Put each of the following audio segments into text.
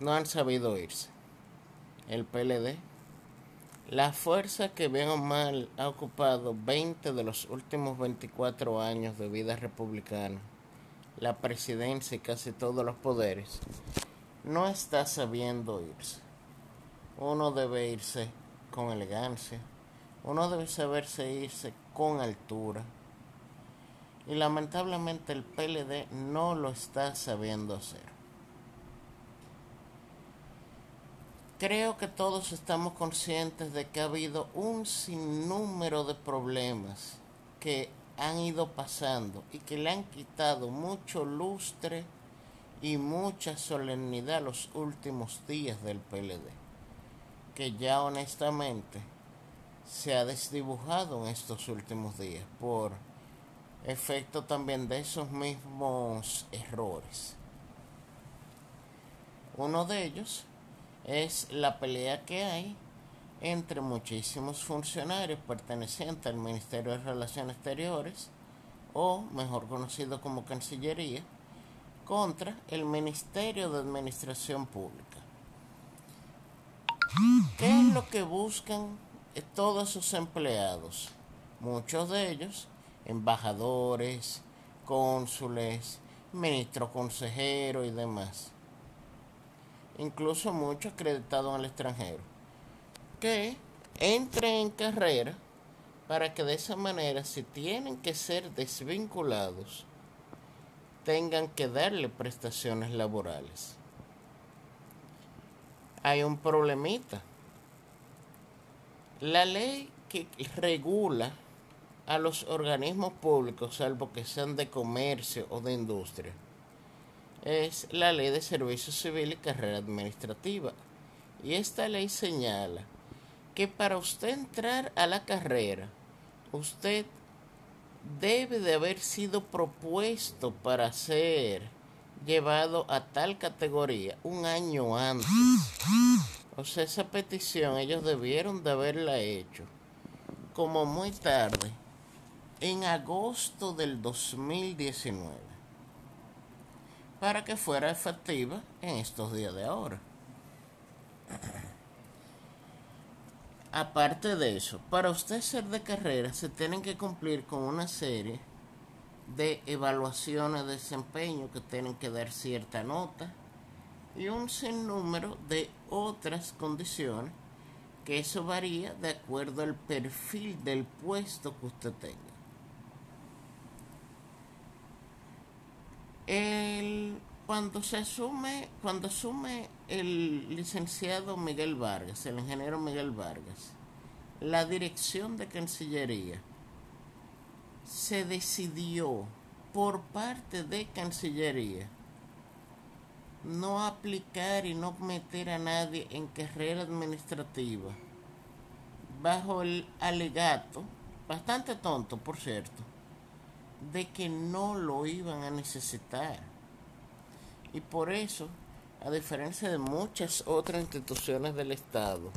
no han sabido irse. El PLD, la fuerza que bien mal ha ocupado 20 de los últimos 24 años de vida republicana, la presidencia y casi todos los poderes, no está sabiendo irse. Uno debe irse con elegancia, uno debe saberse irse con altura. Y lamentablemente el PLD no lo está sabiendo hacer. Creo que todos estamos conscientes de que ha habido un sinnúmero de problemas que han ido pasando y que le han quitado mucho lustre y mucha solemnidad los últimos días del PLD, que ya honestamente se ha desdibujado en estos últimos días por efecto también de esos mismos errores. Uno de ellos es la pelea que hay entre muchísimos funcionarios pertenecientes al Ministerio de Relaciones Exteriores, o mejor conocido como Cancillería, contra el Ministerio de Administración Pública. ¿Qué es lo que buscan todos sus empleados? Muchos de ellos, embajadores, cónsules, ministro consejero y demás incluso muchos acreditados el extranjero, que entren en carrera para que de esa manera, si tienen que ser desvinculados, tengan que darle prestaciones laborales. Hay un problemita. La ley que regula a los organismos públicos, salvo que sean de comercio o de industria, es la ley de servicio civil y carrera administrativa. Y esta ley señala que para usted entrar a la carrera, usted debe de haber sido propuesto para ser llevado a tal categoría un año antes. O sea, esa petición ellos debieron de haberla hecho como muy tarde, en agosto del 2019 para que fuera efectiva en estos días de ahora. Aparte de eso, para usted ser de carrera se tienen que cumplir con una serie de evaluaciones de desempeño que tienen que dar cierta nota y un sinnúmero de otras condiciones que eso varía de acuerdo al perfil del puesto que usted tenga. El, cuando se asume, cuando asume el licenciado Miguel Vargas, el ingeniero Miguel Vargas, la dirección de Cancillería, se decidió por parte de Cancillería no aplicar y no meter a nadie en carrera administrativa bajo el alegato, bastante tonto por cierto, de que no lo iban a necesitar. Y por eso, a diferencia de muchas otras instituciones del Estado,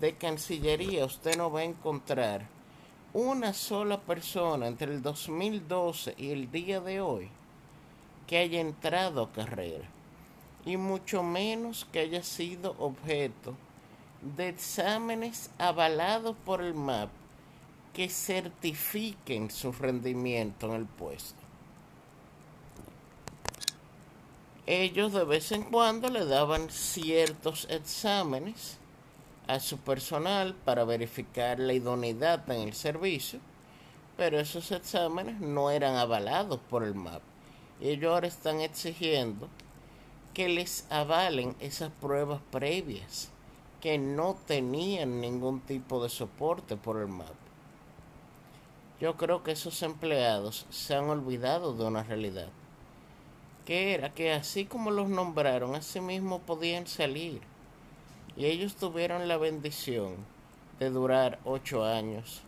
de Cancillería usted no va a encontrar una sola persona entre el 2012 y el día de hoy que haya entrado a carrera y mucho menos que haya sido objeto de exámenes avalados por el MAP que certifiquen su rendimiento en el puesto. Ellos de vez en cuando le daban ciertos exámenes a su personal para verificar la idoneidad en el servicio, pero esos exámenes no eran avalados por el MAP. Ellos ahora están exigiendo que les avalen esas pruebas previas que no tenían ningún tipo de soporte por el MAP. Yo creo que esos empleados se han olvidado de una realidad, que era que así como los nombraron, así mismo podían salir. Y ellos tuvieron la bendición de durar ocho años,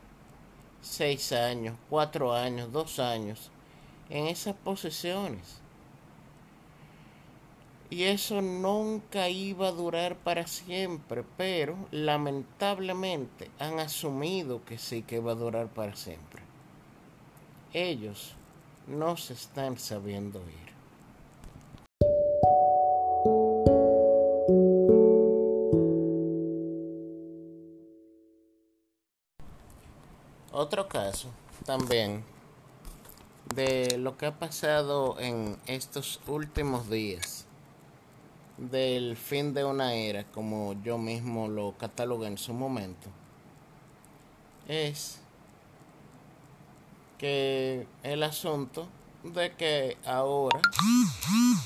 seis años, cuatro años, dos años en esas posiciones. Y eso nunca iba a durar para siempre, pero lamentablemente han asumido que sí que va a durar para siempre. Ellos no se están sabiendo ir. Otro caso también de lo que ha pasado en estos últimos días del fin de una era, como yo mismo lo catalogué en su momento, es que el asunto de que ahora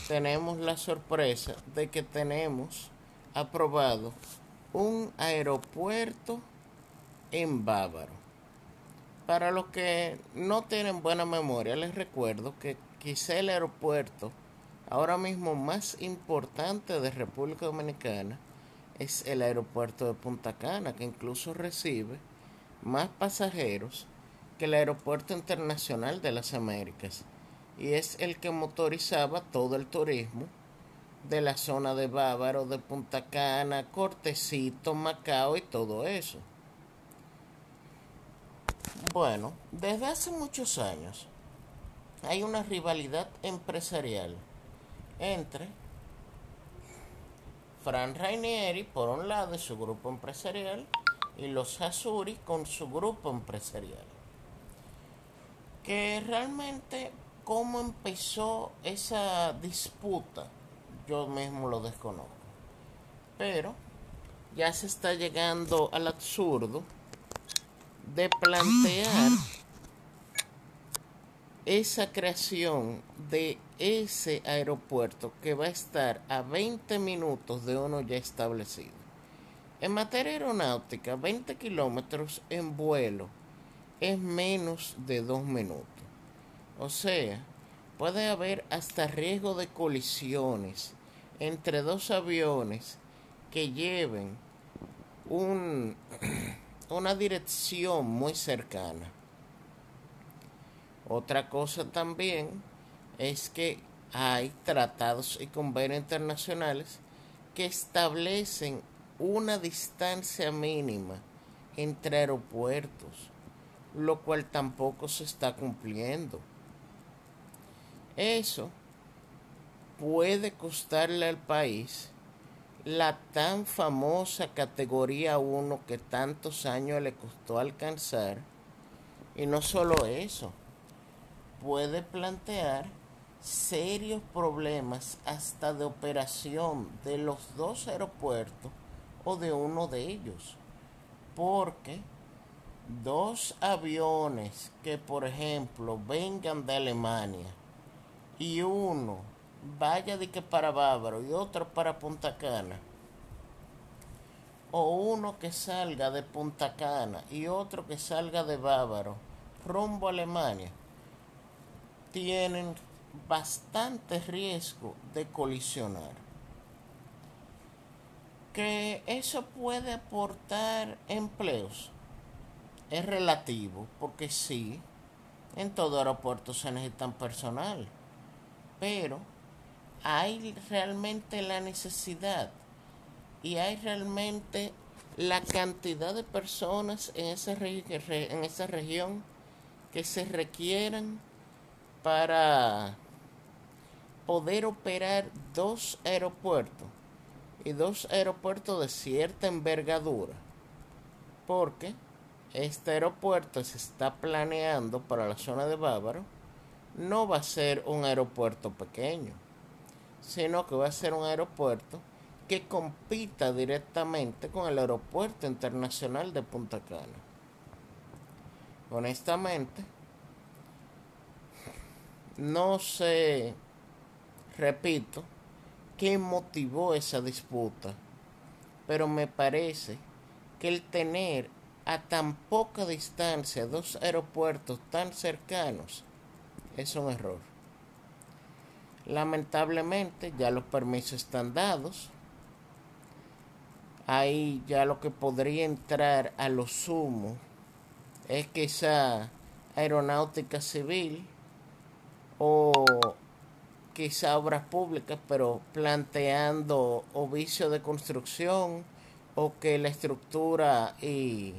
tenemos la sorpresa de que tenemos aprobado un aeropuerto en Bávaro. Para los que no tienen buena memoria, les recuerdo que quizá el aeropuerto ahora mismo más importante de República Dominicana es el aeropuerto de Punta Cana, que incluso recibe más pasajeros que el aeropuerto internacional de las Américas y es el que motorizaba todo el turismo de la zona de Bávaro, de Punta Cana, Cortecito, Macao y todo eso. Bueno, desde hace muchos años hay una rivalidad empresarial entre Fran Rainieri por un lado y su grupo empresarial y los Azuri con su grupo empresarial. Que realmente cómo empezó esa disputa, yo mismo lo desconozco. Pero ya se está llegando al absurdo de plantear esa creación de ese aeropuerto que va a estar a 20 minutos de uno ya establecido. En materia aeronáutica, 20 kilómetros en vuelo es menos de dos minutos. O sea, puede haber hasta riesgo de colisiones entre dos aviones que lleven un, una dirección muy cercana. Otra cosa también es que hay tratados y convenios internacionales que establecen una distancia mínima entre aeropuertos, lo cual tampoco se está cumpliendo. Eso puede costarle al país la tan famosa categoría 1 que tantos años le costó alcanzar. Y no solo eso, puede plantear serios problemas hasta de operación de los dos aeropuertos o de uno de ellos. Porque dos aviones que, por ejemplo, vengan de Alemania y uno vaya de que para Bávaro y otro para Punta Cana, o uno que salga de Punta Cana y otro que salga de Bávaro rumbo a Alemania, tienen bastante riesgo de colisionar. Que eso puede aportar empleos es relativo, porque sí, en todo aeropuerto se necesitan personal pero hay realmente la necesidad y hay realmente la cantidad de personas en esa, en esa región que se requieran para poder operar dos aeropuertos y dos aeropuertos de cierta envergadura porque este aeropuerto se está planeando para la zona de Bávaro no va a ser un aeropuerto pequeño, sino que va a ser un aeropuerto que compita directamente con el aeropuerto internacional de Punta Cana. Honestamente, no sé, repito, qué motivó esa disputa, pero me parece que el tener a tan poca distancia dos aeropuertos tan cercanos es un error. Lamentablemente ya los permisos están dados. Ahí ya lo que podría entrar a lo sumo es quizá aeronáutica civil o quizá obras públicas, pero planteando o vicio de construcción o que la estructura y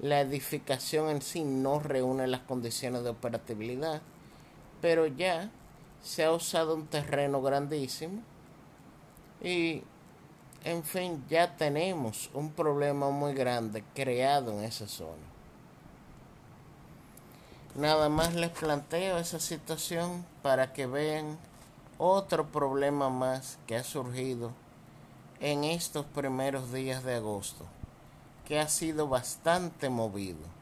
la edificación en sí no reúnen las condiciones de operatividad. Pero ya se ha usado un terreno grandísimo y en fin ya tenemos un problema muy grande creado en esa zona. Nada más les planteo esa situación para que vean otro problema más que ha surgido en estos primeros días de agosto, que ha sido bastante movido.